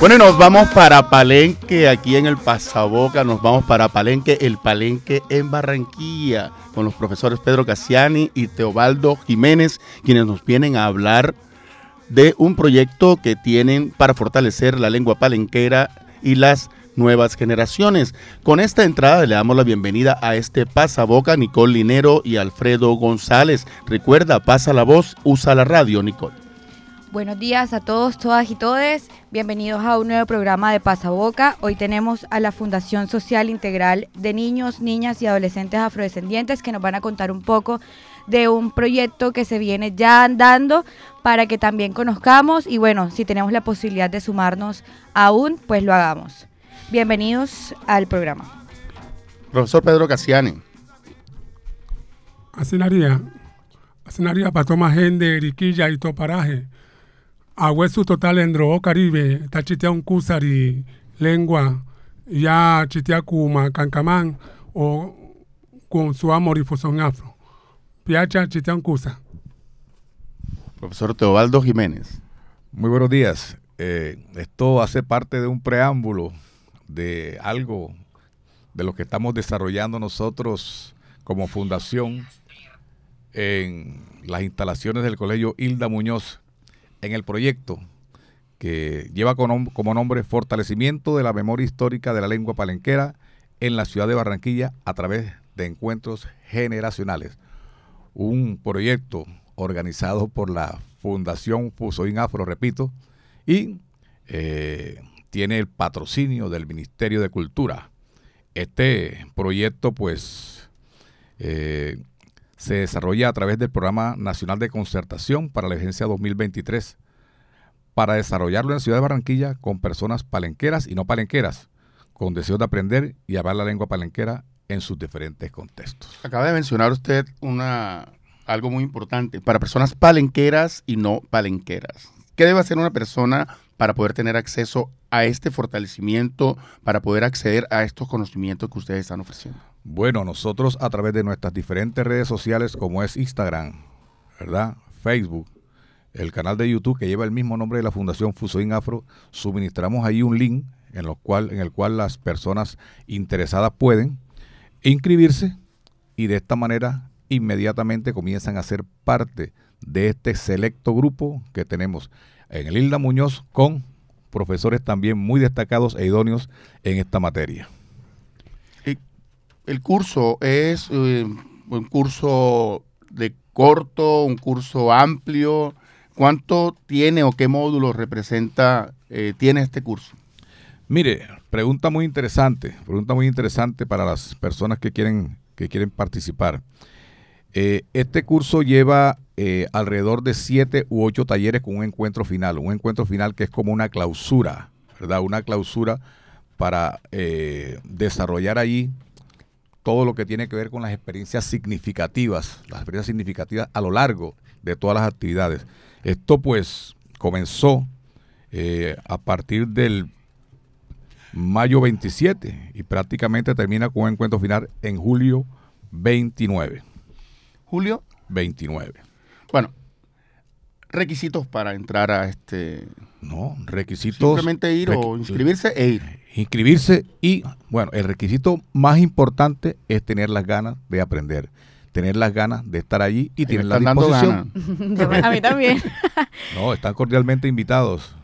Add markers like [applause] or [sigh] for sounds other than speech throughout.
Bueno, y nos vamos para Palenque, aquí en el Pasaboca, nos vamos para Palenque, el Palenque en Barranquilla, con los profesores Pedro Cassiani y Teobaldo Jiménez, quienes nos vienen a hablar de un proyecto que tienen para fortalecer la lengua palenquera y las nuevas generaciones. Con esta entrada le damos la bienvenida a este Pasaboca, Nicole Linero y Alfredo González. Recuerda, pasa la voz, usa la radio, Nicole. Buenos días a todos, todas y todes. Bienvenidos a un nuevo programa de Pasaboca. Hoy tenemos a la Fundación Social Integral de Niños, Niñas y Adolescentes Afrodescendientes que nos van a contar un poco de un proyecto que se viene ya andando para que también conozcamos y bueno, si tenemos la posibilidad de sumarnos aún, pues lo hagamos. Bienvenidos al programa. Profesor Pedro Cassiani. Asinaria, asinaria para tomar gente, riquilla y toparaje a hueso total en Drogo Caribe, chitea un kusari, lengua, ya chitea kuma, cancamán, o con su amor y fusión afro. Piacha chitea un kusa. Profesor Teobaldo Jiménez. Muy buenos días. Eh, esto hace parte de un preámbulo de algo de lo que estamos desarrollando nosotros como fundación en las instalaciones del Colegio Hilda Muñoz en el proyecto que lleva como nombre Fortalecimiento de la Memoria Histórica de la Lengua Palenquera en la ciudad de Barranquilla a través de encuentros generacionales. Un proyecto organizado por la Fundación Fusoín Afro, repito, y eh, tiene el patrocinio del Ministerio de Cultura. Este proyecto, pues, eh, se desarrolla a través del Programa Nacional de Concertación para la Agencia 2023 para desarrollarlo en la ciudad de Barranquilla con personas palenqueras y no palenqueras, con deseo de aprender y hablar la lengua palenquera en sus diferentes contextos. Acaba de mencionar usted una algo muy importante para personas palenqueras y no palenqueras. ¿Qué debe hacer una persona para poder tener acceso a este fortalecimiento, para poder acceder a estos conocimientos que ustedes están ofreciendo? Bueno, nosotros a través de nuestras diferentes redes sociales como es Instagram, ¿verdad? Facebook, el canal de YouTube que lleva el mismo nombre de la Fundación Fusoin Afro, suministramos ahí un link en, cual, en el cual las personas interesadas pueden inscribirse y de esta manera inmediatamente comienzan a ser parte de este selecto grupo que tenemos en el Hilda Muñoz con profesores también muy destacados e idóneos en esta materia el curso es eh, un curso de corto, un curso amplio. ¿Cuánto tiene o qué módulos representa, eh, tiene este curso? Mire, pregunta muy interesante, pregunta muy interesante para las personas que quieren, que quieren participar. Eh, este curso lleva alrededor de siete u ocho talleres con un encuentro final, un encuentro final que es como una clausura, ¿verdad? Una clausura para desarrollar allí todo lo que tiene que ver con las experiencias significativas, las experiencias significativas a lo largo de todas las actividades. Esto pues comenzó eh, a partir del mayo 27 y prácticamente termina con un encuentro final en julio 29. ¿Julio? 29. Bueno, requisitos para entrar a este... No, requisitos... Simplemente ir o inscribirse e ir inscribirse y, bueno, el requisito más importante es tener las ganas de aprender, tener las ganas de estar allí y tener la disposición. [laughs] A mí también. [laughs] no, están cordialmente invitados.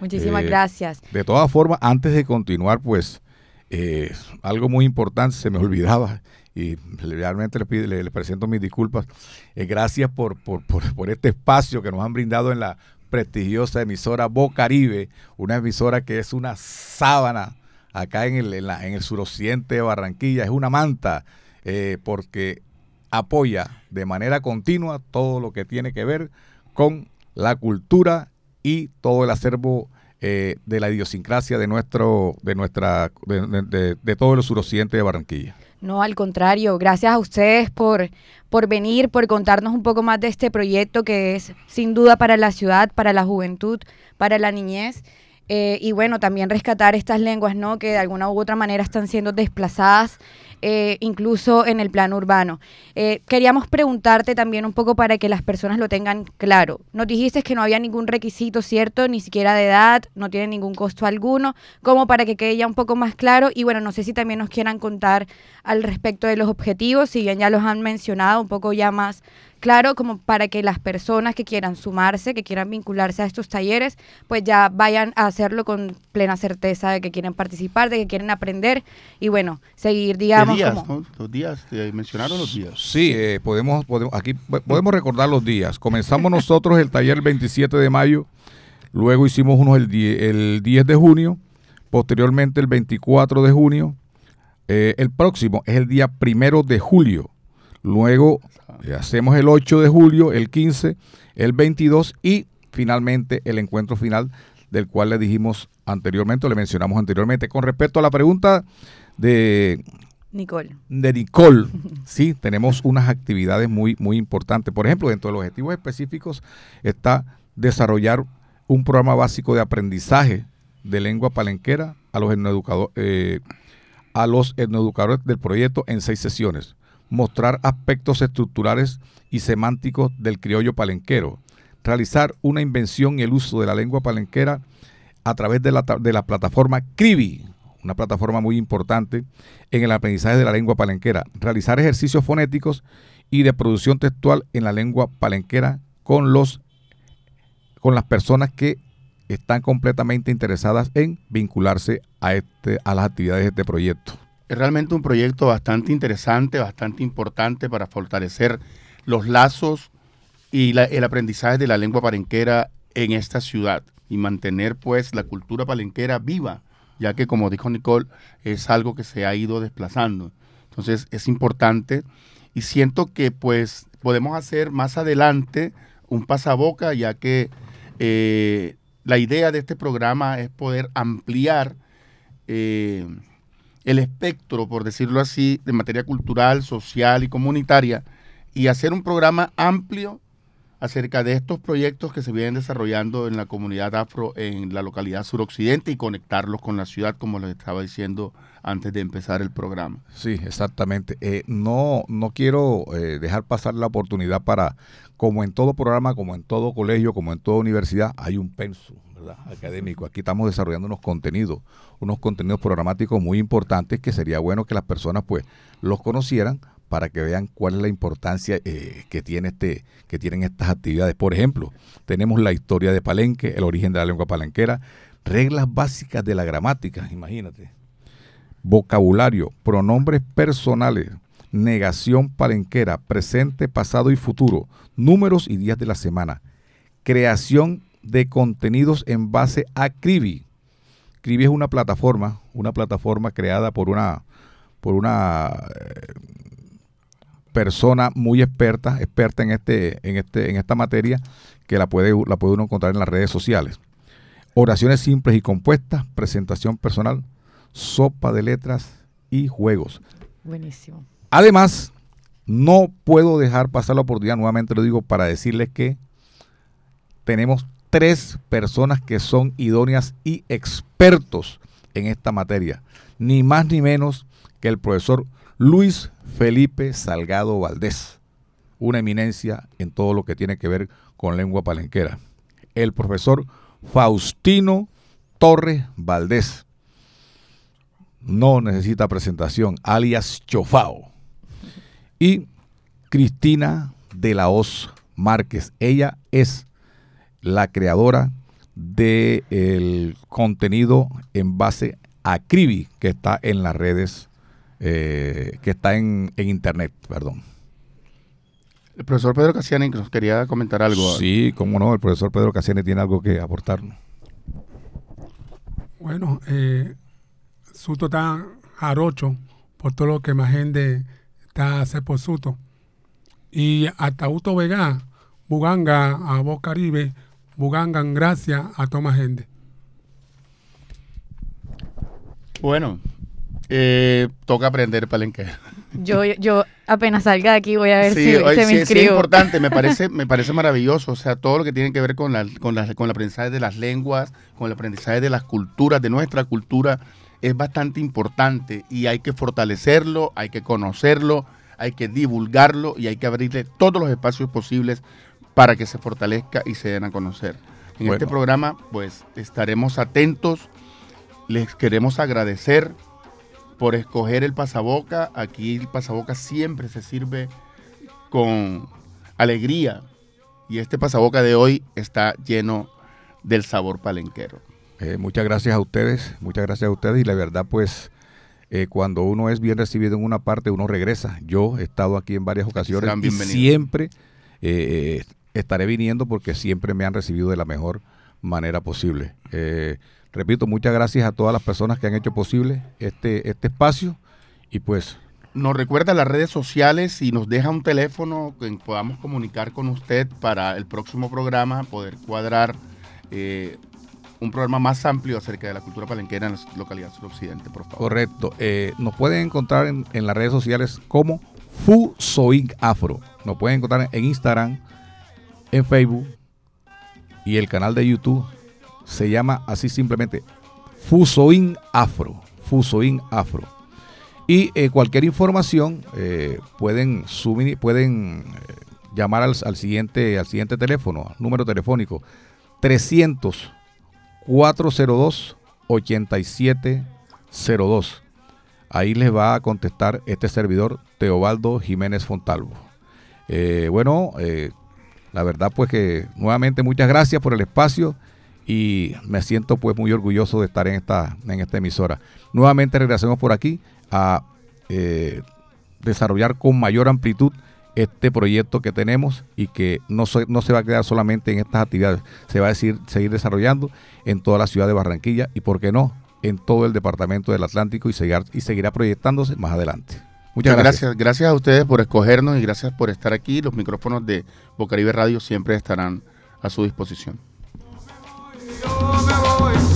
Muchísimas eh, gracias. De todas formas, antes de continuar, pues, eh, algo muy importante, se me [laughs] olvidaba, y realmente le, le, presento mis disculpas. Eh, gracias por, por, por, por, este espacio que nos han brindado en la prestigiosa emisora Bocaribe, una emisora que es una sábana acá en el, en, el suroccidente de Barranquilla, es una manta, eh, porque apoya de manera continua todo lo que tiene que ver con la cultura y todo el acervo eh, de la idiosincrasia de nuestro, de nuestra, de, de todo el suroccidente de Barranquilla. No, al contrario, gracias a ustedes por, por venir, por contarnos un poco más de este proyecto que es sin duda para la ciudad, para la juventud, para la niñez. eh, y bueno, también rescatar estas lenguas, ¿no? Que de alguna u otra manera están siendo desplazadas eh, incluso en el plano urbano. Eh, queríamos preguntarte también un poco para que las personas lo tengan claro. Nos dijiste que no había ningún requisito, ¿cierto? Ni siquiera de edad, no tiene ningún costo alguno, como para que quede ya un poco más claro. Y bueno, no sé si también nos quieran contar al respecto de los objetivos, si bien ya los han mencionado, un poco ya más claro, como para que las personas que quieran sumarse, que quieran vincularse a estos talleres, pues ya vayan a hacerlo con plena certeza de que quieren participar, de que quieren aprender y bueno, seguir, digamos. días, Los días, mencionaron los días. Sí, eh, podemos, podemos, aquí podemos recordar los días. Comenzamos nosotros el taller el 27 de mayo, luego hicimos uno el, el 10 de junio, posteriormente el 24 de junio. Eh, el próximo es el día primero de julio. Luego eh, hacemos el 8 de julio, el 15, el 22 y finalmente el encuentro final del cual le dijimos anteriormente, o le mencionamos anteriormente. Con respecto a la pregunta de Nicole. De Nicole, [laughs] sí, tenemos unas actividades muy, muy importantes. Por ejemplo, dentro de los objetivos específicos está desarrollar un programa básico de aprendizaje de lengua palenquera a los etnoeducadores, eh, a los etnoeducadores del proyecto en seis sesiones mostrar aspectos estructurales y semánticos del criollo palenquero, realizar una invención y el uso de la lengua palenquera a través de la, de la plataforma CRIBI, una plataforma muy importante en el aprendizaje de la lengua palenquera, realizar ejercicios fonéticos y de producción textual en la lengua palenquera con los con las personas que están completamente interesadas en vincularse a este a las actividades de este proyecto. Es realmente un proyecto bastante interesante, bastante importante para fortalecer los lazos y el aprendizaje de la lengua palenquera en esta ciudad y mantener pues la cultura palenquera viva, ya que como dijo Nicole, es algo que se ha ido desplazando. Entonces es importante y siento que pues podemos hacer más adelante un pasaboca, ya que eh, la idea de este programa es poder ampliar eh, el espectro, por decirlo así, de materia cultural, social y comunitaria y hacer un programa amplio acerca de estos proyectos que se vienen desarrollando en la comunidad afro en la localidad suroccidente y conectarlos con la ciudad, como les estaba diciendo antes de empezar el programa. Sí, exactamente. Eh, no, no quiero eh, dejar pasar la oportunidad para, como en todo programa, como en todo colegio, como en toda universidad, hay un académico. Aquí estamos desarrollando unos contenidos, unos contenidos programáticos muy importantes que sería bueno que las personas pues los conocieran para que vean cuál es la importancia eh, que tiene este que tienen estas actividades. Por ejemplo, tenemos la historia de Palenque, el origen de la lengua palenquera, reglas básicas de la gramática, imagínate. Vocabulario, pronombres personales, negación palenquera, presente, pasado y futuro, números y días de la semana, creación de contenidos en base a Cribi. Cribi es una plataforma, una plataforma creada por una, por una eh, persona muy experta, experta en este, en este, en esta materia, que la puede, la puede uno encontrar en las redes sociales. Oraciones simples y compuestas, presentación personal, sopa de letras y juegos. Buenísimo. Además, no puedo dejar pasar la oportunidad, nuevamente lo digo, para decirles que tenemos tres personas que son idóneas y expertos en esta materia, ni más ni menos que el profesor Luis Felipe Salgado Valdés, una eminencia en todo lo que tiene que ver con lengua palenquera. El profesor Faustino Torres Valdés, no necesita presentación, alias Chofao. Y Cristina de la Hoz Márquez, ella es la creadora del contenido en base a Cribi, que está en las redes, eh, que está en, internet, perdón. El profesor Pedro Cassiani nos quería comentar algo. Sí, cómo no, el profesor Pedro Cassiani tiene algo que aportarnos. Bueno, eh, Suto está arocho por todo lo que más gente está hace por Suto. Y hasta Uto Vega, Buganga, a Boca Caribe, Bugangan, gracias a Tomás Gente. Bueno, eh, toca aprender palenque. Yo, yo apenas salga de aquí voy a ver Sí, si oye, se me sí, sí, es importante, me parece, [laughs] me parece maravilloso. O sea, todo lo que tiene que ver con, la, con, la- con el aprendizaje de las lenguas, con el aprendizaje de las culturas, de nuestra cultura, es bastante importante y hay que fortalecerlo, hay que conocerlo, hay que divulgarlo y hay que abrirle todos los espacios posibles para que se fortalezca y se den a conocer. En Bueno. este programa, pues, estaremos atentos. Les queremos agradecer por escoger el pasaboca. Aquí el pasaboca siempre se sirve con alegría. Y este pasaboca de hoy está lleno del sabor palenquero. Eh, muchas gracias a ustedes, muchas gracias a ustedes y la verdad pues eh, cuando uno es bien recibido en una parte uno regresa. Yo he estado aquí en varias ocasiones y siempre eh, estaré viniendo porque siempre me han recibido de la mejor manera posible. Eh, repito, muchas gracias a todas las personas que han hecho posible este, este espacio y pues Nos recuerda las redes sociales y nos deja un teléfono que podamos comunicar con usted para el próximo programa, poder cuadrar eh, un programa más amplio acerca de la cultura palenquera en la localidad suroccidente, por favor. Correcto. Eh, nos pueden encontrar en, en las redes sociales como Fusoing Afro. Nos pueden encontrar en Instagram, en Facebook y el canal de YouTube se llama así simplemente Fusoing Afro. Fusoing Afro. Y eh, cualquier información eh, pueden, sumini- pueden eh, llamar al, al siguiente, al siguiente teléfono, número telefónico 300 402 8702. Ahí les va a contestar este servidor Teobaldo Jiménez Fontalvo. Bueno, la verdad pues que nuevamente muchas gracias por el espacio y me siento pues muy orgulloso de estar en esta, en esta emisora. Nuevamente regresamos por aquí a eh, desarrollar con mayor amplitud este proyecto que tenemos y que no se, no se va a quedar solamente en estas actividades, se va a decir, seguir desarrollando en toda la ciudad de Barranquilla y, por qué no, en todo el departamento del Atlántico y, seguir, y seguirá proyectándose más adelante. Muchas gracias. gracias. gracias. a ustedes por escogernos y gracias por estar aquí. Los micrófonos de Bocaribe Radio siempre estarán a su disposición. Yo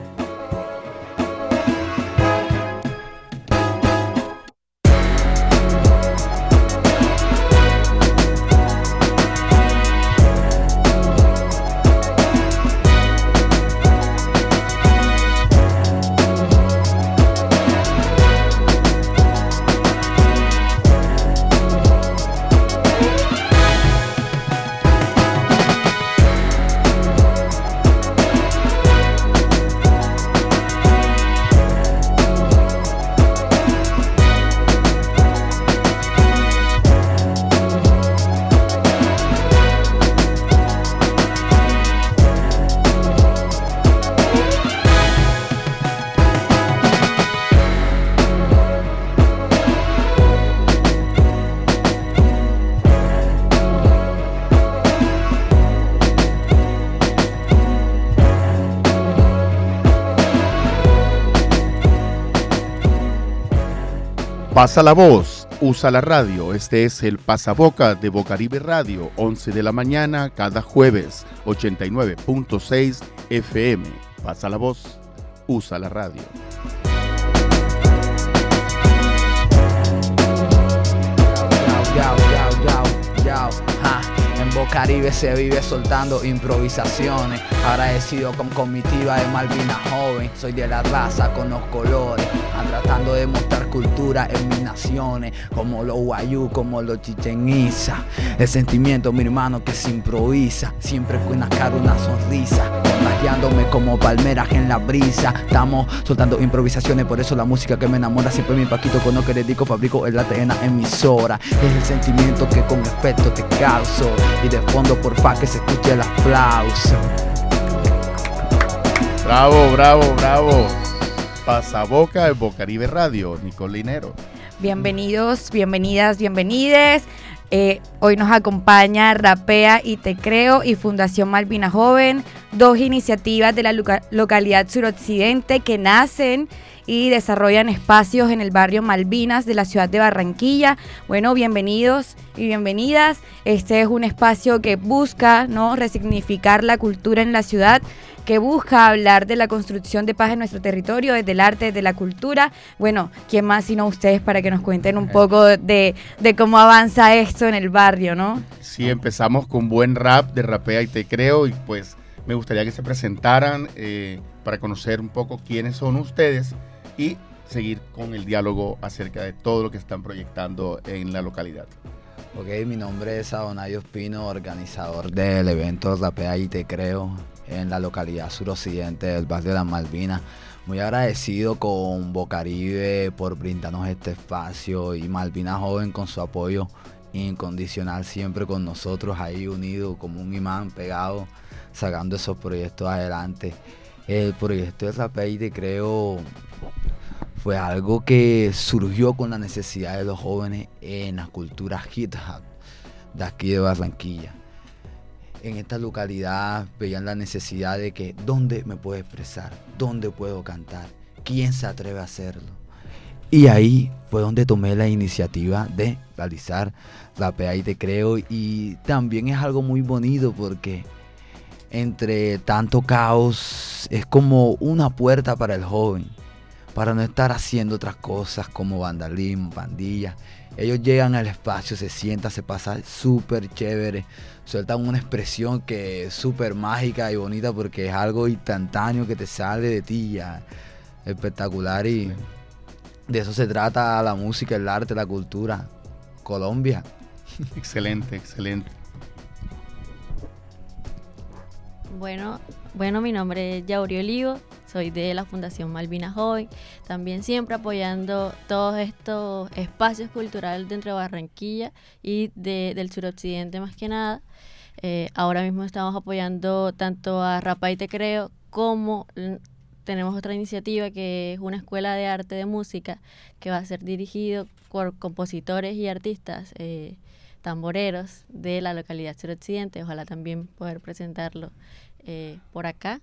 Pasa la voz, usa la radio. Este es el Pasaboca de Bocaribe Radio, 11 de la mañana cada jueves, 89.6 FM. Pasa la voz, usa la radio. En Bocaribe se vive soltando improvisaciones. Agradecido con comitiva de Malvina joven. Soy de la raza con los colores. Han tratando de mostrar cultura en mis naciones. Como los guayú, como los chichen Itza. El sentimiento, mi hermano, que se improvisa. Siempre con una cara, una sonrisa. Contagiándome como palmeras en la brisa. Estamos soltando improvisaciones, por eso la música que me enamora. Siempre mi paquito con lo que dedico, fabrico en la emisora. Es el sentimiento que con efecto te causo. Y de fondo, porfa, que se escuche el aplauso. Bravo, bravo, bravo. Pasaboca de Bocaribe Radio, Nicole Linero. Bienvenidos, bienvenidas, bienvenides. Eh, hoy nos acompaña Rapea y Te Creo y Fundación Malvina Joven, dos iniciativas de la loca- localidad suroccidente que nacen y desarrollan espacios en el barrio Malvinas de la ciudad de Barranquilla. Bueno, bienvenidos y bienvenidas. Este es un espacio que busca ¿no? resignificar la cultura en la ciudad, que busca hablar de la construcción de paz en nuestro territorio, desde el arte, desde la cultura. Bueno, ¿quién más sino ustedes para que nos cuenten un poco de, de cómo avanza esto en el barrio, ¿no? Sí, empezamos con buen rap de Rapea y Te Creo y pues me gustaría que se presentaran eh, para conocer un poco quiénes son ustedes y seguir con el diálogo acerca de todo lo que están proyectando en la localidad. Ok, mi nombre es Adonai Ospino, organizador del evento Rapea y Te Creo en la localidad suroccidente del barrio de las Malvinas. Muy agradecido con Bocaribe por brindarnos este espacio y Malvina Joven con su apoyo incondicional siempre con nosotros ahí unido como un imán pegado sacando esos proyectos adelante. El proyecto de Rapea y Te Creo fue algo que surgió con la necesidad de los jóvenes en la cultura hip hop de aquí de Barranquilla. En esta localidad veían la necesidad de que dónde me puedo expresar, dónde puedo cantar, quién se atreve a hacerlo. Y ahí fue donde tomé la iniciativa de realizar Rapea y Te Creo y también es algo muy bonito porque entre tanto caos es como una puerta para el joven para no estar haciendo otras cosas como vandalismo, pandillas. Ellos llegan al espacio, se sientan, se pasa súper chévere, sueltan una expresión que es súper mágica y bonita porque es algo instantáneo que te sale de ti ya. Espectacular y de eso se trata la música, el arte, la cultura. Colombia. [laughs] [laughs] Excelente, excelente. Bueno, bueno, mi nombre es Yauri Olivo, soy de la Fundación Malvina Joven, también siempre apoyando todos estos espacios culturales dentro de Barranquilla y de- del suroccidente más que nada. Eh, ahora mismo estamos apoyando tanto a Rapa y Te Creo como tenemos otra iniciativa que es una escuela de arte de música que va a ser dirigido por compositores y artistas eh, tamboreros de la localidad suroccidente. Ojalá también poder presentarlo eh, por acá.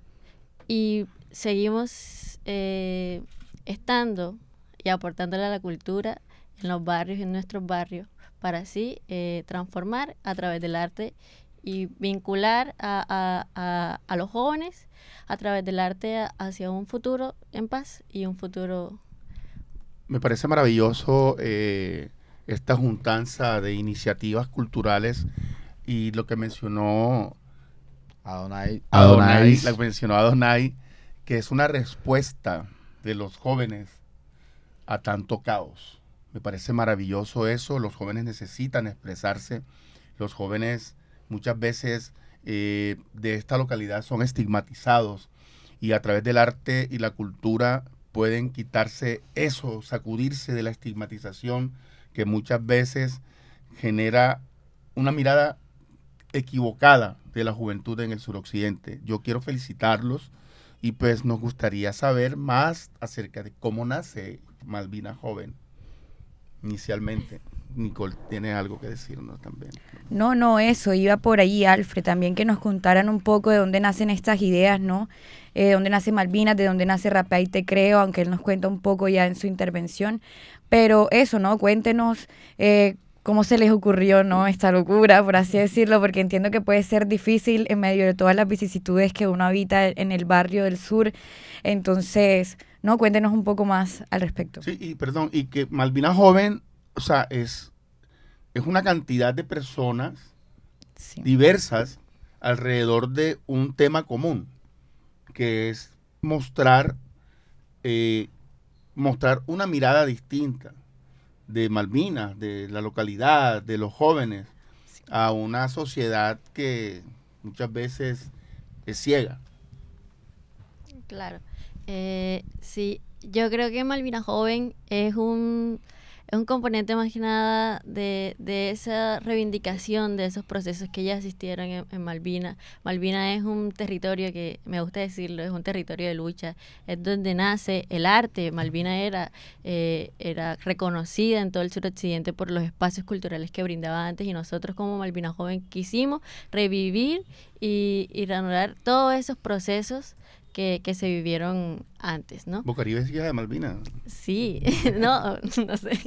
Y seguimos eh, estando y aportándole a la cultura en los barrios, en nuestros barrios, para así eh, transformar a través del arte y vincular a, a- a- a los jóvenes a través del arte a- hacia un futuro en paz y un futuro Me parece maravilloso eh, esta juntanza de iniciativas culturales y lo que mencionó Adonai. Adonai, la que mencionó Adonai, que es una respuesta de los jóvenes a tanto caos. Me parece maravilloso eso. Los jóvenes necesitan expresarse. Los jóvenes muchas veces eh, de esta localidad son estigmatizados y a través del arte y la cultura pueden quitarse eso, sacudirse de la estigmatización que muchas veces genera una mirada equivocada de la juventud en el suroccidente. Yo quiero felicitarlos y pues nos gustaría saber más acerca de cómo nace Malvina Joven inicialmente. Nicole tiene algo que decirnos también. No, no, eso, iba por ahí, Alfred, también que nos contaran un poco de dónde nacen estas ideas, ¿no? Eh, de dónde nace Malvinas, de dónde nace Rapea Te Creo, aunque él nos cuenta un poco ya en su intervención. Pero eso, ¿no? Cuéntenos eh, cómo se les ocurrió, ¿no? Esta locura, por así decirlo, porque entiendo que puede ser difícil en medio de todas las vicisitudes que uno habita en el barrio del sur. Entonces, ¿no? Cuéntenos un poco más al respecto. Sí, y perdón, y que Malvina Joven, o sea, es, es una cantidad de personas Sí. diversas alrededor de un tema común, que es mostrar, eh, mostrar una mirada distinta de Malvinas, de la localidad, de los jóvenes, a una sociedad que muchas veces es ciega. Claro. Eh, sí, yo creo que Malvina Joven es un, es un componente más que nada de, de esa reivindicación de esos procesos que ya existieron en, en Malvina. Malvina es un territorio que, me gusta decirlo, es un territorio de lucha, es donde nace el arte. Malvina era, eh, era reconocida en todo el suroccidente por los espacios culturales que brindaba antes y nosotros como Malvina Joven quisimos revivir y, y reanudar todos esos procesos que, que se vivieron antes, ¿no? Bocaribe es hija de Malvinas. Sí, [laughs] no, [laughs] no sé. [laughs]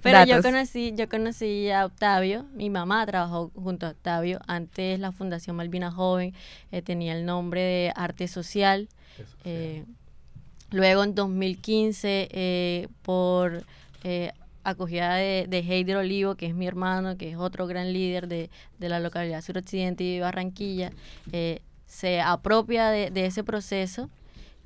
Pero yo conocí, yo conocí a Octavio, mi mamá trabajó junto a Octavio. Antes la Fundación Malvina Joven eh, tenía el nombre de Arte Social. Eh, luego en 2015, eh, por eh, acogida de, de Heider Olivo, que es mi hermano, que es otro gran líder de, de la localidad suroccidente y Barranquilla, eh, se apropia de, de ese proceso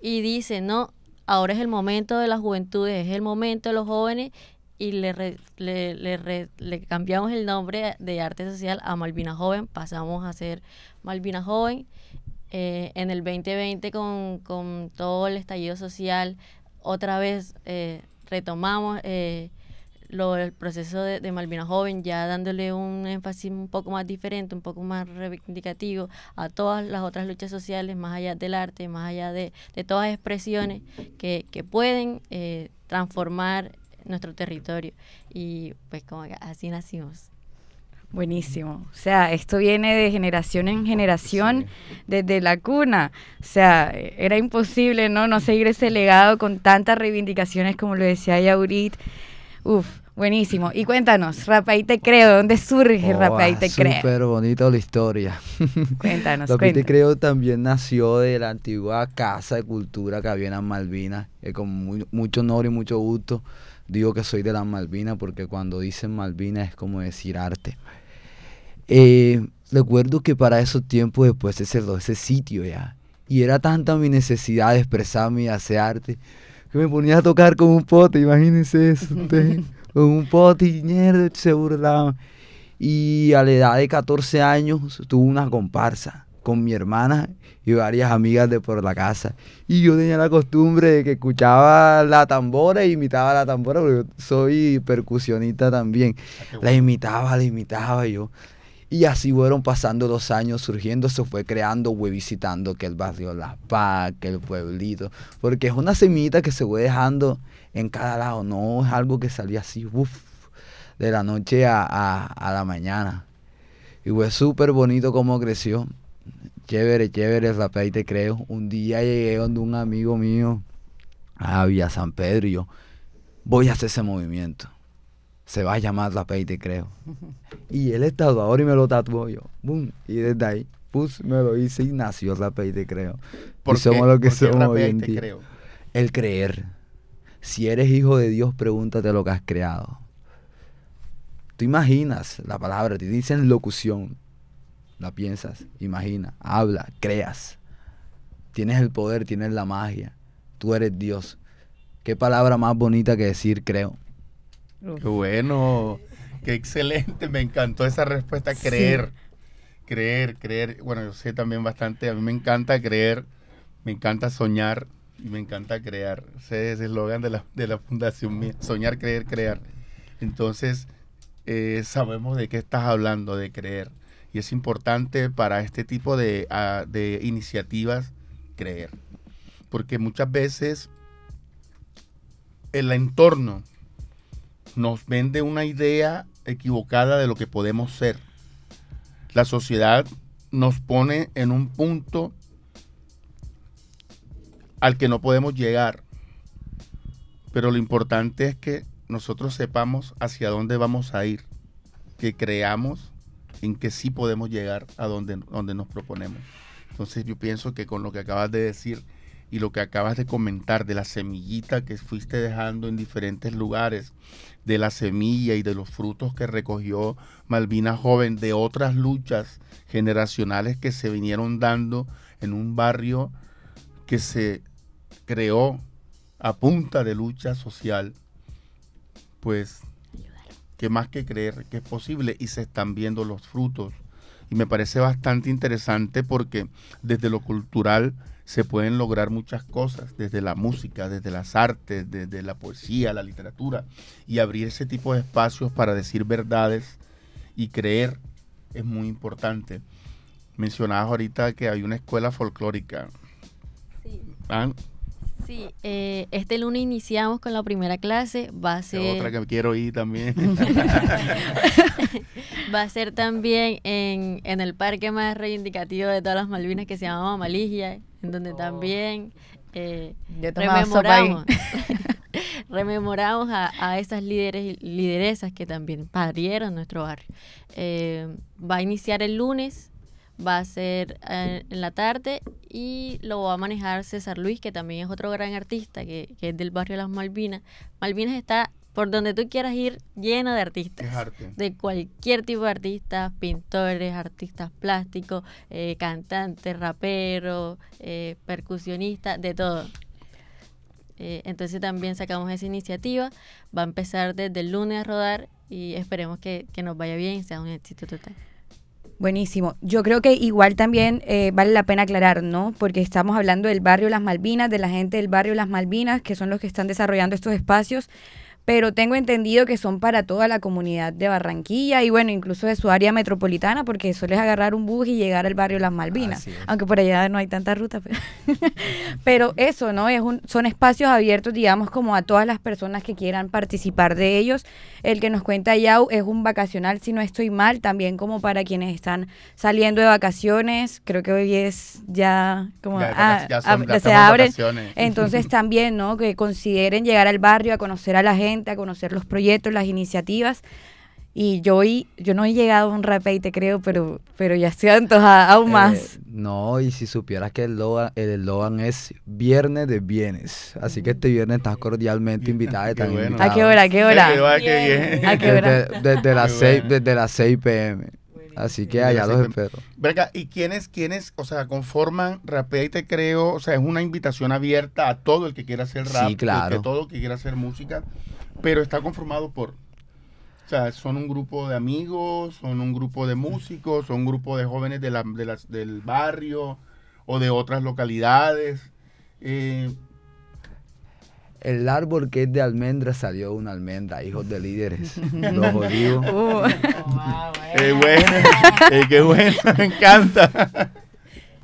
y dice, no, ahora es el momento de las juventudes, es el momento de los jóvenes y le, re- le, le le cambiamos el nombre de arte social a Malvina Joven, pasamos a ser Malvina Joven. Eh, en el 2020 con, con todo el estallido social, otra vez eh, retomamos lo, el proceso de, de Malvina Joven, ya dándole un énfasis un poco más diferente, un poco más reivindicativo a todas las otras luchas sociales, más allá del arte, más allá de, de todas las expresiones que, que pueden eh, transformar nuestro territorio. Y pues como que así nacimos. Buenísimo. O sea, esto viene de generación en generación, desde la cuna. O sea, era imposible, ¿no? No seguir ese legado con tantas reivindicaciones como lo decía Yaurit. Uf, buenísimo. Y cuéntanos, Rapay Te Creo, ¿dónde surge Rapay Te Creo? Súper bonita la historia. [laughs] Cuéntanos, Rapay Te. Creo también nació de la antigua Casa de Cultura que había en las Malvinas. que con muy- mucho honor y mucho gusto digo que soy de las Malvinas porque cuando dicen Malvinas es como decir arte. Eh, recuerdo que para esos tiempos después se cerró ese sitio ya. Y era tanta mi necesidad de expresarme y hacer arte que me ponía a tocar con un pote, imagínense eso. [laughs] con un pote y mierda, se burlaban. Y a la edad de 14 años tuve una comparsa con mi hermana y varias amigas de por la casa. Y yo tenía la costumbre de que escuchaba la tambora e imitaba la tambora, porque yo soy percusionista también. La imitaba, la imitaba yo. Y así fueron pasando los años, surgiendo, se fue creando, fue visitando que el barrio La Paz, que el pueblito, porque es una semillita que se fue dejando en cada lado, no es algo que salía así, uff, de la noche a, a- a la mañana. Y fue súper bonito cómo creció. Chévere, chévere, rapea y te creo. Un día llegué donde un amigo mío a Villa San Pedro y yo, voy a hacer ese movimiento. Se va a llamar rapea y te creo. [laughs] Y él es tatuador y me lo tatuó yo. Boom. Y desde ahí, pus, me lo hice y nació rapea y te creo. ¿Por y somos qué? lo que ¿Por qué somos hoy Rapea y en día. Creo? El creer. Si eres hijo de Dios, pregúntate lo que has creado. Tú imaginas la palabra, te dicen locución. La piensas, imagina, habla, creas. Tienes el poder, tienes la magia. Tú eres Dios. ¿Qué palabra más bonita que decir creo? Qué bueno, qué excelente, me encantó esa respuesta, creer, creer, creer. Bueno, yo sé también bastante, a mí me encanta creer, me encanta soñar y me encanta crear. Ese es el eslogan de la, de la fundación mía, soñar, creer, crear. Entonces, eh, sabemos de qué estás hablando, de creer. Y es importante para este tipo de, ah, de iniciativas creer. Porque muchas veces el entorno nos vende una idea equivocada de lo que podemos ser. La sociedad nos pone en un punto al que no podemos llegar. Pero lo importante es que nosotros sepamos hacia dónde vamos a ir, que creamos en que sí podemos llegar a donde, donde nos proponemos. Entonces yo pienso que con lo que acabas de decir y lo que acabas de comentar de la semillita que fuiste dejando en diferentes lugares, de la semilla y de los frutos que recogió Malvina Joven, de otras luchas generacionales que se vinieron dando en un barrio que se creó a punta de lucha social, pues, que más que creer que es posible y se están viendo los frutos. Y me parece bastante interesante porque desde lo cultural se pueden lograr muchas cosas, desde la música, desde las artes, desde la poesía, la literatura, y abrir ese tipo de espacios para decir verdades y creer es muy importante. Mencionabas ahorita que hay una escuela folclórica. Sí. Ah, Sí, eh, este lunes iniciamos con la primera clase. Va a ser, otra que quiero ir también. [laughs] [laughs] va a ser también en, en el parque más reivindicativo de todas las Malvinas que se llama Mamaligia, en donde también eh, Yo rememoramos, [laughs] rememoramos a, a esas líderes y lideresas que también parieron nuestro barrio. Eh, va a iniciar el lunes, va a ser eh, en la tarde y lo va a manejar César Luis, que también es otro gran artista que, que es del barrio Las Malvinas. Malvinas está por donde tú quieras ir lleno de artistas es arte. de cualquier tipo de artistas, pintores, artistas plásticos, eh, cantantes, raperos, eh, percusionistas, de todo. Eh, entonces también sacamos esa iniciativa, va a empezar desde el lunes a rodar y esperemos que, que nos vaya bien y sea un éxito total. Buenísimo. Yo creo que igual también eh, vale la pena aclarar, ¿no? Porque estamos hablando del barrio Las Malvinas, de la gente del barrio Las Malvinas, que son los que están desarrollando estos espacios, pero tengo entendido que son para toda la comunidad de Barranquilla y bueno, incluso de su área metropolitana, porque eso es agarrar un bus y llegar al barrio Las Malvinas, aunque por allá no hay tanta ruta. Pero, [laughs] pero eso, ¿no? Es un, son espacios abiertos, digamos, como a todas las personas que quieran participar de ellos. El que nos cuenta Yau es un vacacional, si no estoy mal, también como para quienes están saliendo de vacaciones. Creo que hoy es ya como Ya- ah, ya son- ya se abren. vacaciones. Entonces [laughs] también, ¿no? Que consideren llegar al barrio a conocer a la gente, a conocer los proyectos, las iniciativas. Y yo hoy, yo no he llegado a un rapé, te creo, pero, pero ya estoy antojada aún Eh, más. no, y si supieras que el eslogan el es Viernes de Bienes. Así que este viernes estás cordialmente [laughs] invitada. Qué bueno. ¿A qué hora? ¿A qué hora? [laughs] Bien. [laughs] ¿A qué hora? Desde, desde las Qué 6, bueno. desde las 6 pm. Así que allá los 6 p.m. espero. Verga, ¿y quiénes, quiénes, o sea, conforman Rapea y Te Creo? O sea, es una invitación abierta a todo el que quiera hacer rap, Sí, claro. a todo el que quiera hacer música, pero está conformado por, o sea, son un grupo de amigos, son un grupo de músicos, son un grupo de jóvenes de la, de las- del barrio o de otras localidades. Eh, El árbol que es de almendra salió una almendra, hijos de líderes. [laughs] Los olivos. Uh, [laughs] eh, bueno, eh, qué bueno, me encanta.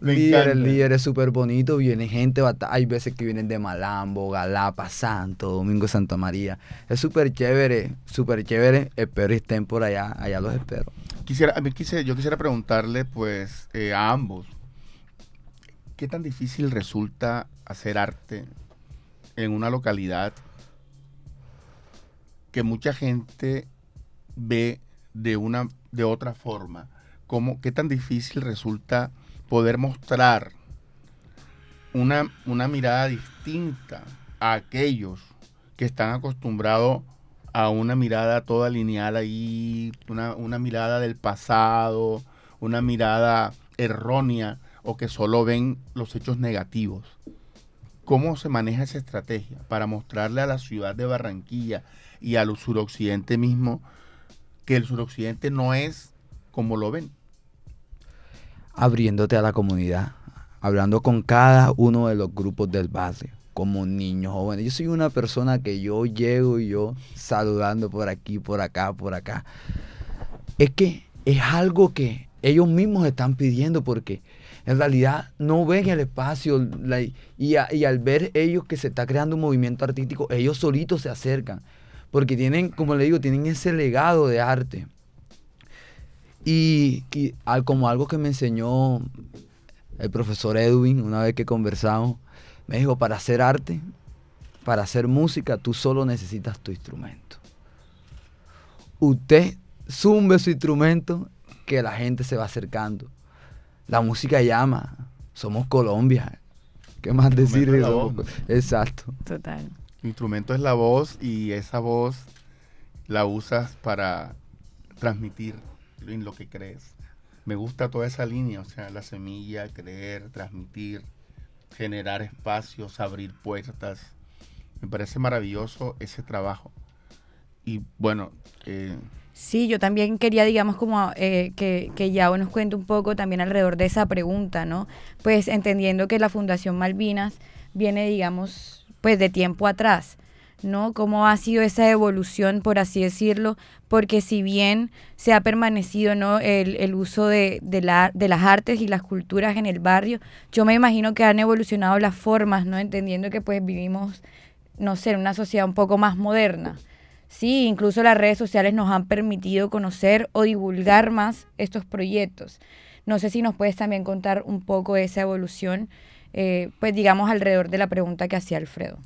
Me líderes, encanta. líderes súper bonitos. Viene gente, hay veces que vienen de Malambo, Galapa, Santo, Domingo, Santa María. Es súper chévere, súper chévere. Espero y estén por allá, allá los espero. Quisiera, a mí quise- yo quisiera preguntarle, pues, eh, a ambos, ¿qué tan difícil resulta hacer arte en una localidad que mucha gente ve de una, de otra forma? ¿Cómo, ¿Qué tan difícil resulta poder mostrar una, una mirada distinta a aquellos que están acostumbrados a una mirada toda lineal ahí, una, una mirada del pasado, una mirada errónea o que solo ven los hechos negativos. ¿Cómo se maneja esa estrategia para mostrarle a la ciudad de Barranquilla y al suroccidente mismo que el suroccidente no es como lo ven? Abriéndote a la comunidad, hablando con cada uno de los grupos del barrio, como niños jóvenes. Yo soy una persona que yo llego y yo saludando por aquí, por acá, por acá. Es que es algo que ellos mismos están pidiendo porque en realidad no ven el espacio y, y al ver ellos que se está creando un movimiento artístico, ellos solitos se acercan. porque tienen, como le digo, tienen ese legado de arte. Y, y al- como algo que me enseñó el profesor Edwin una vez que conversamos, me dijo, para hacer arte, para hacer música, tú solo necesitas tu instrumento. Usted zumbe su instrumento que la gente se va acercando. La música llama. Somos Colombia. ¿Qué más decir? Exacto. Total. Tu instrumento es la voz y esa voz la usas para transmitir en lo que crees. Me gusta toda esa línea, o sea, la semilla, creer, transmitir, generar espacios, abrir puertas. Me parece maravilloso ese trabajo. Y bueno, eh, Sí, yo también quería, digamos, como eh, que, que Yao nos cuente un poco también alrededor de esa pregunta, ¿no? Pues entendiendo que la Fundación Malvinas viene, digamos, pues de tiempo atrás, ¿no? ¿Cómo ha sido esa evolución, por así decirlo? Porque si bien se ha permanecido, ¿no? El, el uso de, de, la, de las artes y las culturas en el barrio, yo me imagino que han evolucionado las formas, ¿no? Entendiendo que pues vivimos, no sé, en una sociedad un poco más moderna. Sí, incluso las redes sociales nos han permitido conocer o divulgar más estos proyectos. No sé si nos puedes también contar un poco esa evolución, eh, pues digamos alrededor de la pregunta que hacía Alfredo.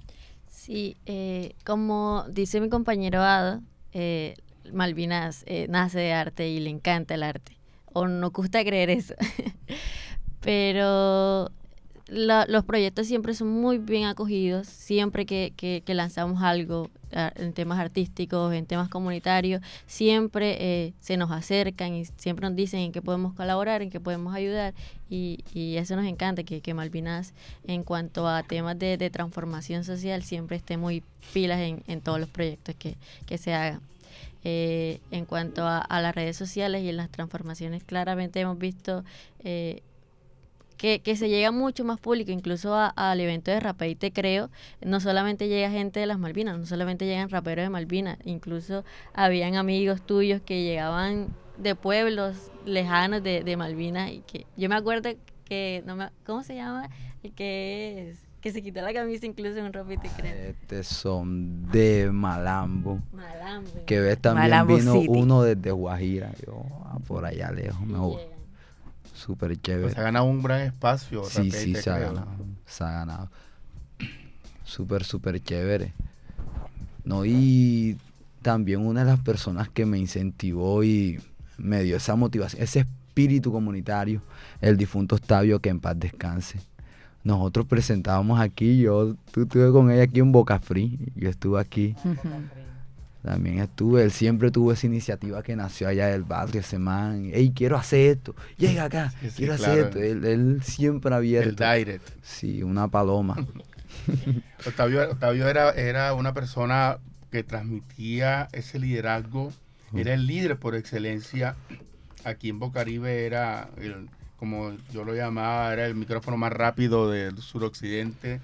Sí, eh, como dice mi compañero Ada, eh, Malvinas eh, nace de arte y le encanta el arte. O no gusta creer eso. [laughs] Pero la- los proyectos siempre son muy bien acogidos. Siempre que, que- lanzamos algo en temas artísticos, en temas comunitarios, siempre eh, se nos acercan y siempre nos dicen en qué podemos colaborar, en qué podemos ayudar. Y, y eso nos encanta, que, que Malvinas, en cuanto a temas de, de transformación social, siempre esté muy pilas en, en todos los proyectos que, que se hagan. Eh, en cuanto a, a las redes sociales y en las transformaciones, claramente hemos visto eh, que, que se llega mucho más público, incluso a- al evento de Rapey Te Creo, no solamente llega gente de las Malvinas, no solamente llegan raperos de Malvinas, incluso habían amigos tuyos que llegaban de pueblos lejanos de, de Malvinas y que yo me acuerdo que, no me, ¿cómo se llama? El que es, que se quitó la camisa incluso en un Te Creo. Este son de Malambo. Malambe. Que ves también Malambo vino City. uno desde Guajira. Yo, ah, por allá lejos, me voy. Llegan. Súper pues chévere. se ha ganado un gran espacio. Sí, sí, se ha ganado. Se ha ganado. Súper, súper chévere. No, y también una de las personas que me incentivó y me dio esa motivación, ese espíritu comunitario, el difunto Octavio, que en paz descanse. Nosotros presentábamos aquí, yo tú estuve con ella aquí en Boca Free, yo estuve aquí. También estuve, él siempre tuvo esa iniciativa que nació allá del barrio, ese man, hey, quiero hacer esto, llega acá, Sí, sí, quiero claro. hacer esto. Él, él siempre El abierto. direct. Sí, una paloma. [laughs] Octavio, Octavio era, era una persona que transmitía ese liderazgo, era el líder por excelencia. Aquí en Bocaribe era, el- como yo lo llamaba, era el micrófono más rápido del suroccidente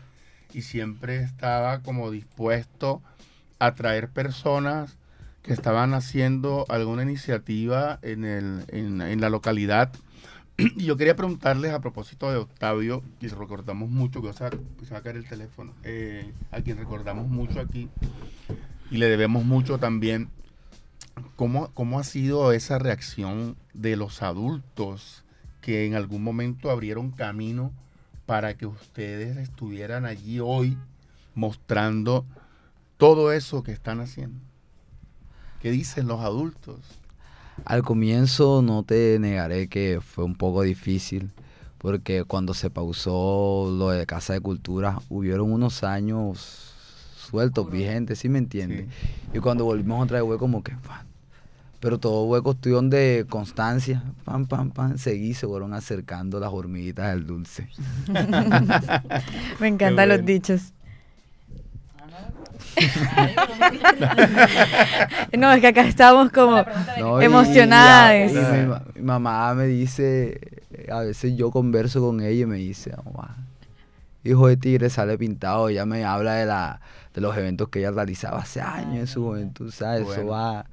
y siempre estaba como dispuesto a traer personas que estaban haciendo alguna iniciativa en, el, en, en la localidad. [clears throat] Y yo quería preguntarles a propósito de Octavio, y recordamos mucho, que se va, se va a caer el teléfono, eh, a quien recordamos mucho aquí, y le debemos mucho también, ¿cómo, ¿cómo ha sido esa reacción de los adultos que en algún momento abrieron camino para que ustedes estuvieran allí hoy mostrando todo eso que están haciendo? ¿Qué dicen los adultos? Al comienzo no te negaré que fue un poco difícil, porque cuando se pausó lo de Casa de Cultura, hubieron unos años sueltos, vigentes, ¿sí me entiendes? Y cuando volvimos otra vez fue como que... Pero todo fue cuestión de constancia, pam, pam, pam, seguí, se fueron acercando las hormiguitas del dulce. [laughs] Me encantan los dichos. No, es que acá estamos como... No, Emocionadas. Y, y mi, ma- mi mamá me dice, eh, a veces yo converso con ella y me dice, "Mamá, hijo de tigre sale pintado. Ella me habla de la de los eventos que ella realizaba hace años en su juventud, ¿sabes? Eso va...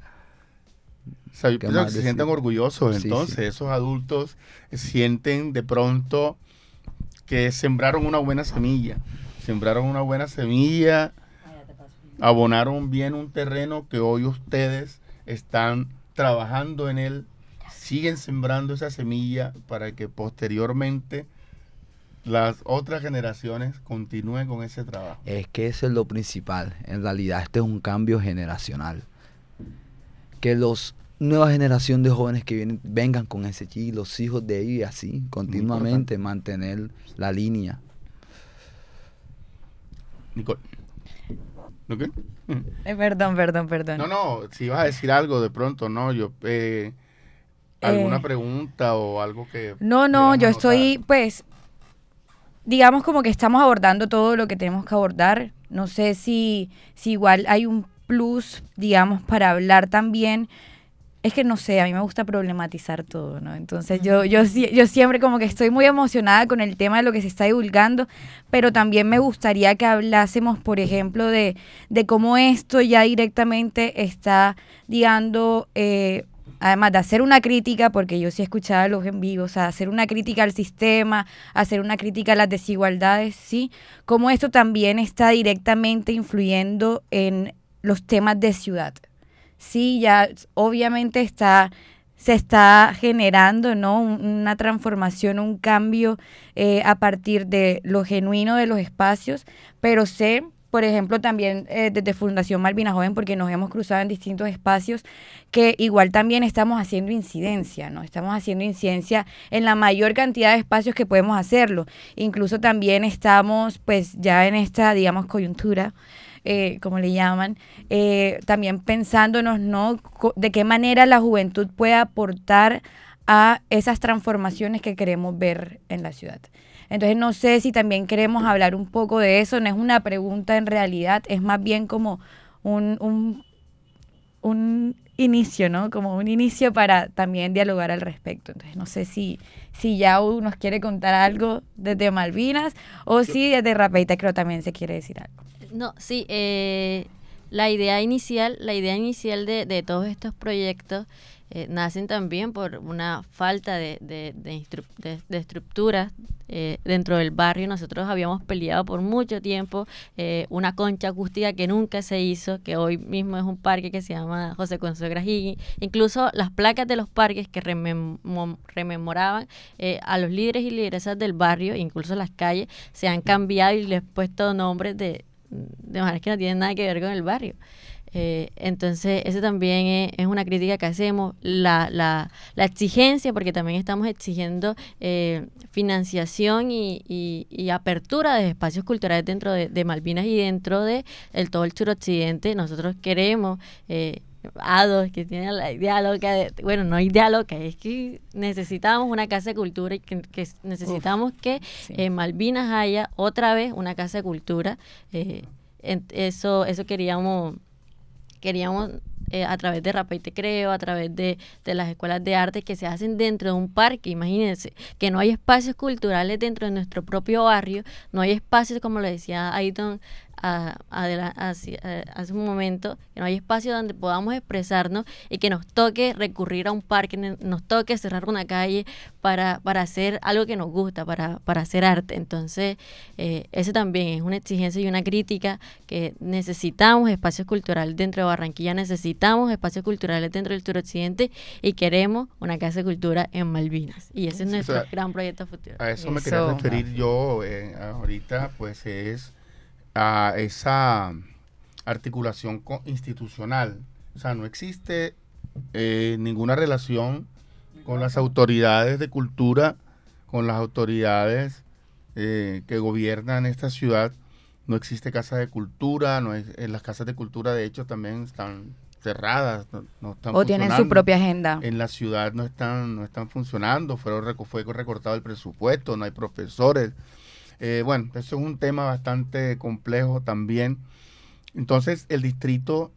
O sea, yo ¿Qué pienso más que se sientan orgullosos. Sí, Entonces, sí. esos adultos sienten de pronto que sembraron una buena semilla. Sembraron una buena semilla abonaron bien un terreno que hoy ustedes están trabajando en él, siguen sembrando esa semilla para que posteriormente las otras generaciones continúen con ese trabajo. Es que eso es lo principal. En realidad este es un cambio generacional. Que los nueva generación de jóvenes que vienen vengan con ese chi, los hijos de ellos y así continuamente mantener la línea. Nicole. ¿No qué? Eh, perdón, perdón, perdón. No, no, si vas a decir algo de pronto, no, yo... eh, ¿Alguna Eh, pregunta o algo que... No, no, yo estoy, pues, digamos como que estamos abordando todo lo que tenemos que abordar. No sé si, si igual hay un plus, digamos, para hablar también. Es que no sé, a mí me gusta problematizar todo, ¿no? Entonces yo, yo, yo siempre como que estoy muy emocionada con el tema de lo que se está divulgando, pero también me gustaría que hablásemos, por ejemplo, de, de cómo esto ya directamente está, digando, eh, además de hacer una crítica, porque yo sí he escuchado los en vivo, o sea, hacer una crítica al sistema, hacer una crítica a las desigualdades, sí, cómo esto también está directamente influyendo en los temas de ciudad. Sí, ya obviamente está se está generando ¿no? Un- una transformación, un cambio eh, a partir de lo genuino de los espacios, pero sé, por ejemplo, también eh, desde Fundación Malvina Joven, porque nos hemos cruzado en distintos espacios, que igual también estamos haciendo incidencia, ¿no? Estamos haciendo incidencia en la mayor cantidad de espacios que podemos hacerlo. Incluso también estamos, pues, ya en esta, digamos, coyuntura, eh, como le llaman, eh, también pensándonos, ¿no? De qué manera la juventud puede aportar a esas transformaciones que queremos ver en la ciudad. Entonces no sé si también queremos hablar un poco de eso, no es una pregunta en realidad, es más bien como un, un, un inicio, ¿no? Como un inicio para también dialogar al respecto. Entonces no sé si, si Yau nos quiere contar algo desde Malvinas o si desde Rapeita creo también se quiere decir algo. No, sí, eh, la idea inicial, la idea inicial de, de todos estos proyectos eh, nacen también por una falta de, de, de, estructuras eh, dentro del barrio. Nosotros habíamos peleado por mucho tiempo eh, una concha acústica que nunca se hizo, que hoy mismo es un parque que se llama José Consuegra Higgins. Incluso las placas de los parques que rememo- rememoraban eh, a los líderes y lideresas del barrio, incluso las calles, se han cambiado y les han puesto nombres de, de maneras que no tienen nada que ver con el barrio. Eh, entonces, ese también es, es una crítica que hacemos, la, la, la exigencia, porque también estamos exigiendo eh, financiación y, y- apertura de espacios culturales dentro de, de Malvinas y dentro de el, todo el suroccidente. Nosotros queremos... Eh, Ados, que tiene la idea loca de, bueno, no idea loca, es que necesitamos una casa de cultura y que, que necesitamos que sí. en Malvinas haya otra vez una casa de cultura. eh, en- eso, eso queríamos queríamos eh, a través de Rapa y Te Creo, a través de, de las escuelas de arte que se hacen dentro de un parque, imagínense, que no hay espacios culturales dentro de nuestro propio barrio, no hay espacios, como lo decía Aiton a- adela- hace, hace un momento, que no hay espacio donde podamos expresarnos y que nos toque recurrir a un parque, nos toque cerrar una calle para, para hacer algo que nos gusta, para, para hacer arte. Entonces, eh, eso también es una exigencia y una crítica que necesitamos espacios culturales dentro de Barranquilla, necesitamos espacios culturales dentro del suroccidente y queremos una casa de cultura en Malvinas. Y ese es nuestro o sea, gran proyecto futuro. A eso me quería referir yo eh, ahorita, pues es a esa articulación institucional. O sea, no existe eh, ninguna relación con las autoridades de cultura, con las autoridades eh, que gobiernan esta ciudad. No existe casa de cultura, no es, eh, las casas de cultura de hecho también están cerradas, no, no están O tienen su propia agenda. en la ciudad no están no están funcionando fueron fue recortado el presupuesto no hay profesores Eh, bueno eso es un tema bastante complejo también entonces el distrito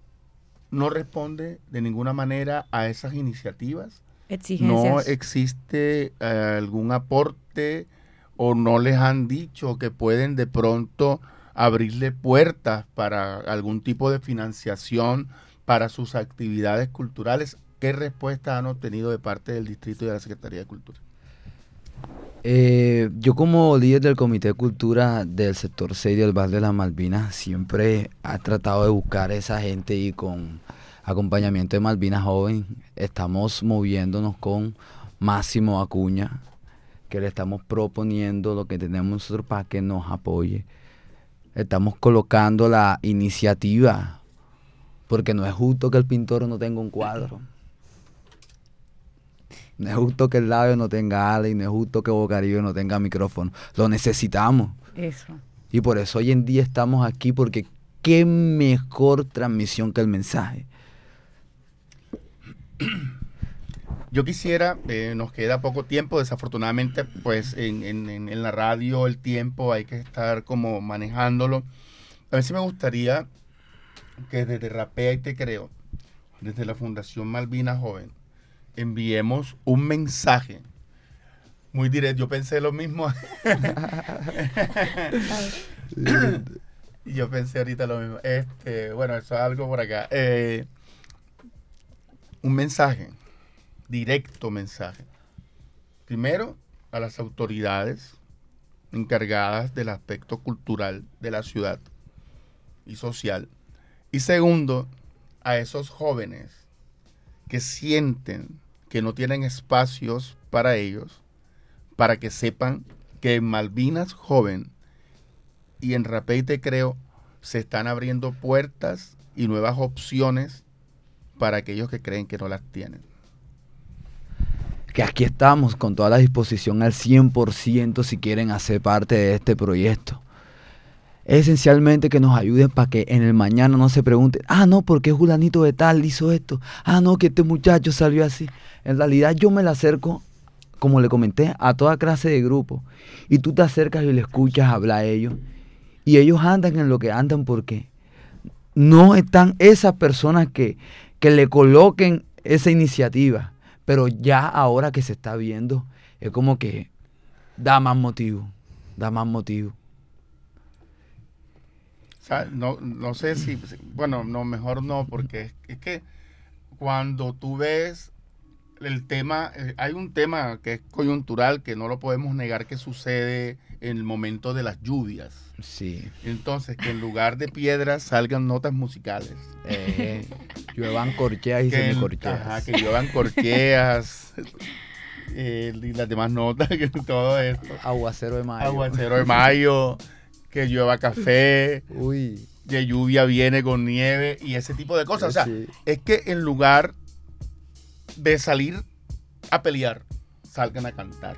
no responde de ninguna manera a esas iniciativas no Exigencias. existe eh, algún aporte o no les han dicho que pueden de pronto abrirle puertas para algún tipo de financiación para sus actividades culturales. ¿Qué respuesta han obtenido de parte del distrito y de la Secretaría de Cultura? Eh, yo como líder del Comité de Cultura del sector 6 del Bar de las Malvinas siempre he tratado de buscar a esa gente y con acompañamiento de Malvinas Joven estamos moviéndonos con Máximo Acuña, que le estamos proponiendo lo que tenemos nosotros para que nos apoye. Estamos colocando la iniciativa, porque no es justo que el pintor no tenga un cuadro. No es justo que el labio no tenga ala y no es justo que Bocaribe no tenga micrófono. Lo necesitamos. Eso. Y por eso hoy en día estamos aquí porque qué mejor transmisión que el mensaje. Yo quisiera, eh, nos queda poco tiempo, desafortunadamente, pues en, en- en- la radio el tiempo hay que estar como manejándolo. A ver si me gustaría que desde Rapea y Te Creo, desde la Fundación Malvina Joven, enviemos un mensaje muy directo. Yo pensé lo mismo. [laughs] Yo pensé ahorita lo mismo. Este, bueno, eso es algo por acá. Eh, un mensaje, directo mensaje. Primero, a las autoridades encargadas del aspecto cultural de la ciudad y social. Y segundo, a esos jóvenes que sienten que no tienen espacios para ellos, para que sepan que en Malvinas Joven y en Rapey Te Creo se están abriendo puertas y nuevas opciones para aquellos que creen que no las tienen. que aquí estamos con toda la disposición al 100% si quieren hacer parte de este proyecto. Es esencialmente que nos ayuden para que en el mañana no se pregunten, ah, no, ¿por qué Julanito de tal hizo esto? Ah, no, que este muchacho salió así. En realidad yo me le acerco, como le comenté, a toda clase de grupos. Y tú te acercas y le escuchas hablar a ellos. Y ellos andan en lo que andan porque no están esas personas que, que le coloquen esa iniciativa. Pero ya ahora que se está viendo, es como que da más motivo, da más motivo. No, no sé si, si- bueno, no, mejor no, porque es, es que cuando tú ves el tema, eh, hay un tema que es coyuntural, que no lo podemos negar que sucede en el momento de las lluvias. Sí. Entonces, que en lugar de piedras salgan notas musicales. Eh, [laughs] lluevan corcheas y que, semicorcheas. ajá, que lluevan corcheas [laughs] eh, y las demás notas, [laughs] que todo esto. Aguacero de mayo. Aguacero de mayo, que llueva café, [laughs] Uy. de lluvia viene con nieve y ese tipo de cosas. O sea, Sí. es que en lugar de salir a pelear, salgan a cantar.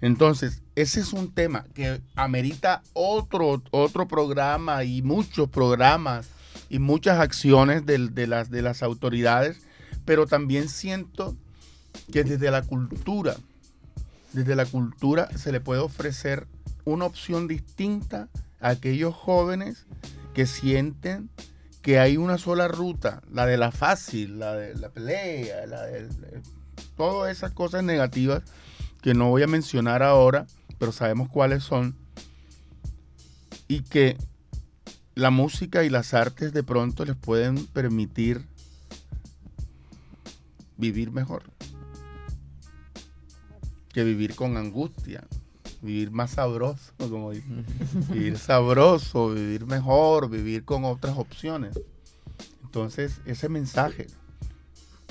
Entonces, ese es un tema que amerita otro, otro programa y muchos programas y muchas acciones de, las, de las autoridades, pero también siento que desde la cultura, desde la cultura se le puede ofrecer una opción distinta a aquellos jóvenes que sienten que hay una sola ruta, la de la fácil, la de la pelea, la de todas esas cosas negativas que no voy a mencionar ahora, pero sabemos cuáles son, y que la música y las artes de pronto les pueden permitir vivir mejor que vivir con angustia, vivir más sabroso, [laughs] como dicen. vivir sabroso, vivir mejor, vivir con otras opciones. Entonces, ese mensaje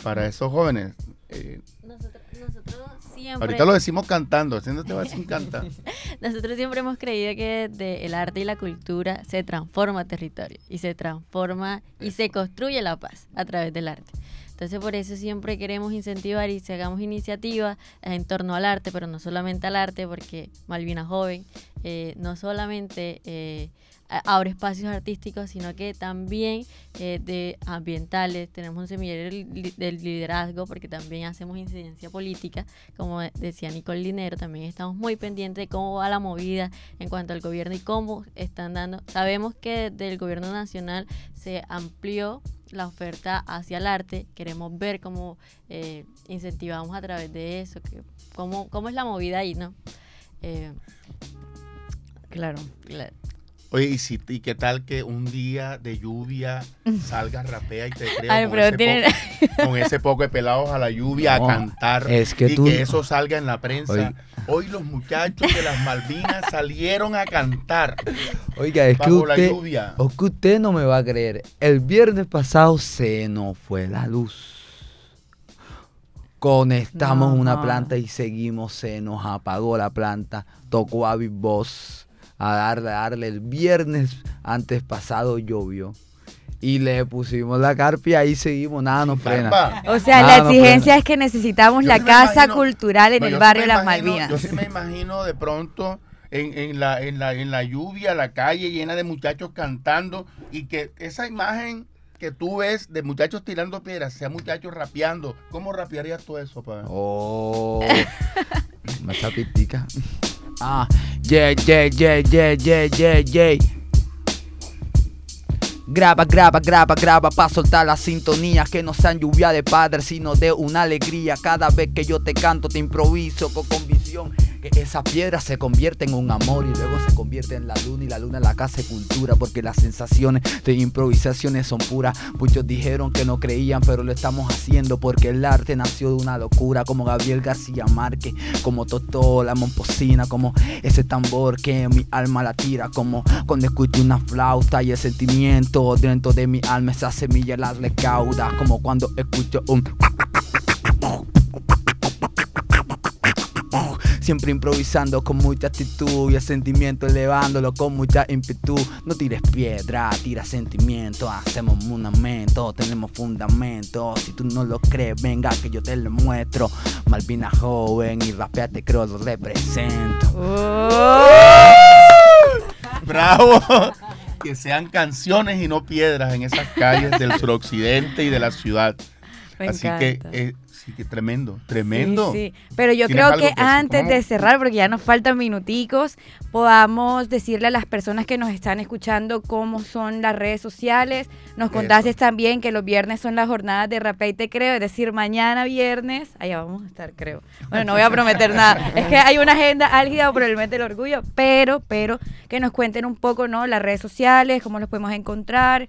para esos jóvenes, eh, Nosotros, nosotros siempre... ahorita lo decimos cantando, haciéndote va sin cantar. [laughs] Nosotros siempre hemos creído que de el arte y la cultura se transforma territorio y se transforma y se construye la paz a través del arte. Entonces por eso siempre queremos incentivar y se hagamos iniciativas en torno al arte, pero no solamente al arte, porque Malvina Joven eh, no solamente eh, abre espacios artísticos, sino que también eh, de ambientales. Tenemos un semillero del liderazgo, porque también hacemos incidencia política, como de- decía Nicole Linero, también estamos muy pendientes de cómo va la movida en cuanto al gobierno y cómo están dando. Sabemos que del gobierno nacional se amplió la oferta hacia el arte, queremos ver cómo eh, incentivamos a través de eso, que, cómo, cómo es la movida ahí, ¿no? Eh, Claro. la- Oye, ¿y, si, ¿y qué tal que un día de lluvia salga rapea y te creo Ay, con, ese tiene- po- con ese poco de pelados a la lluvia No, a cantar es que y tú- que eso salga en la prensa? Oye. Hoy los muchachos de las Malvinas [laughs] salieron a cantar. Oiga, es que Bajo la usted, lluvia. o que usted no me va a creer. El viernes pasado se nos fue la luz. Conectamos No. una planta y seguimos, se nos apagó la planta. Tocó a Big Boss a darle, a darle. El viernes antes pasado llovió. Y le pusimos la carpa y ahí seguimos, nada nos frena. O sea, la exigencia es que necesitamos Yo la sí casa imagino- cultural en No, el sí barrio de las imagino- Malvinas. Yo sí me imagino de pronto en, en la, en, la, en la lluvia, la calle llena de muchachos cantando y que esa imagen que tú ves de muchachos tirando piedras sea muchachos rapeando. ¿Cómo rapearías tú eso, pa? Oh, [laughs] me pitica. Ah, yeah, yeah, yeah, yeah, yeah, yeah, yeah. Graba, graba, graba, graba para soltar las sintonías que no sean lluvia de padre, sino de una alegría. Cada vez que yo te canto, te improviso con convicción. Que esa piedra se convierte en un amor y luego se convierte en la luna y la luna en la casa de cultura. Porque las sensaciones de improvisaciones son puras. Muchos dijeron que no creían, pero lo estamos haciendo porque el arte nació de una locura. Como Gabriel García Márquez, como Totó, la Momposina, como ese tambor que mi alma la tira. Como cuando escucho una flauta y el sentimiento dentro de mi alma, esa semilla la recauda. Como cuando escucho un Siempre improvisando con mucha actitud y el sentimiento elevándolo con mucha ímpetu. No tires piedra, tira sentimiento. Hacemos fundamento, tenemos fundamento. Si tú no lo crees, venga que yo te lo muestro. Malvina joven y rapeate creo lo represento. Oh. ¡Bravo! [laughs] que sean canciones y no piedras en esas calles del suroccidente y de la ciudad. Me Así encanta. que, eh, sí que tremendo, tremendo. Sí, sí. Pero yo ¿Tienes creo que antes de cerrar, porque ya nos faltan minuticos, podamos decirle a las personas que nos están escuchando cómo son las redes sociales. Nos contaste también que los viernes son las jornadas de Rapea y Te Creo, es decir, mañana viernes, allá vamos a estar, creo. Bueno, no voy a prometer nada. Es que hay una agenda álgida por el orgullo, pero, pero, que nos cuenten un poco, ¿no? Las redes sociales, cómo los podemos encontrar.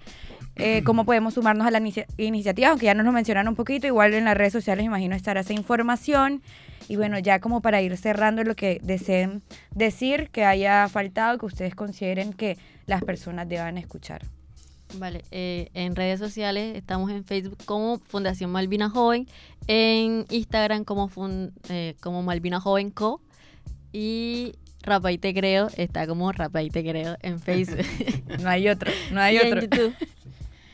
Eh, cómo podemos sumarnos a la inicia- iniciativa, aunque ya nos lo mencionaron un poquito, igual en las redes sociales imagino estará esa información. Y bueno, ya como para ir cerrando lo que deseen decir, que haya faltado, que ustedes consideren que las personas deban escuchar. Vale, eh, en redes sociales estamos en Facebook como Fundación Malvina Joven, en Instagram como, fun- eh, como Malvina Joven Co. Y Rapa y Te Creo está como Rapa y Te Creo en Facebook. [laughs] No hay otro, no hay [laughs] y otro. en YouTube.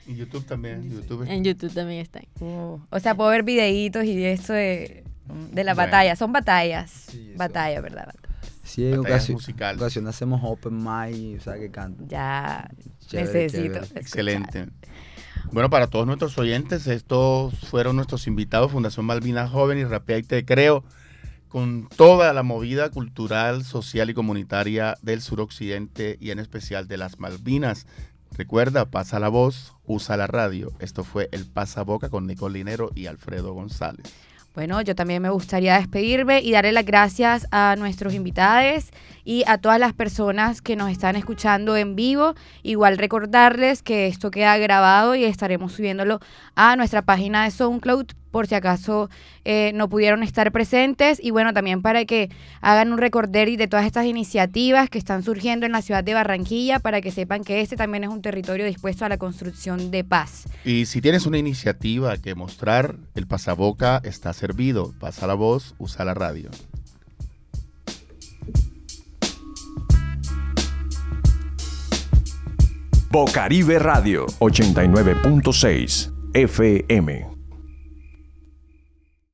Y YouTube también. YouTube En YouTube también están. Uh, o sea, puedo ver videitos y esto de, de la Bueno. batalla. Son batallas. Sí, batalla, ¿verdad? Sí, en ocasión, musicales. ocasión hacemos open mic, o sea que canto. Ya Chévere, necesito. chévere. Excelente. Bueno, para todos nuestros oyentes, estos fueron nuestros invitados, Fundación Malvina Joven y Rapea y Te Creo, con toda la movida cultural, social y comunitaria del suroccidente y en especial de las Malvinas. Recuerda, pasa la voz, usa la radio. Esto fue El Pasaboca con Nicole Linero y Alfredo González. Bueno, yo también me gustaría despedirme y darle las gracias a nuestros invitados y a todas las personas que nos están escuchando en vivo. Igual recordarles que esto queda grabado y estaremos subiéndolo a nuestra página de SoundCloud por si acaso eh, no pudieron estar presentes. Y bueno, también para que hagan un recorder de todas estas iniciativas que están surgiendo en la ciudad de Barranquilla para que sepan que este también es un territorio dispuesto a la construcción de paz. Y si tienes una iniciativa que mostrar, el pasaboca está servido. Pasa la voz, usa la radio. Bocaribe Radio 89.6 FM.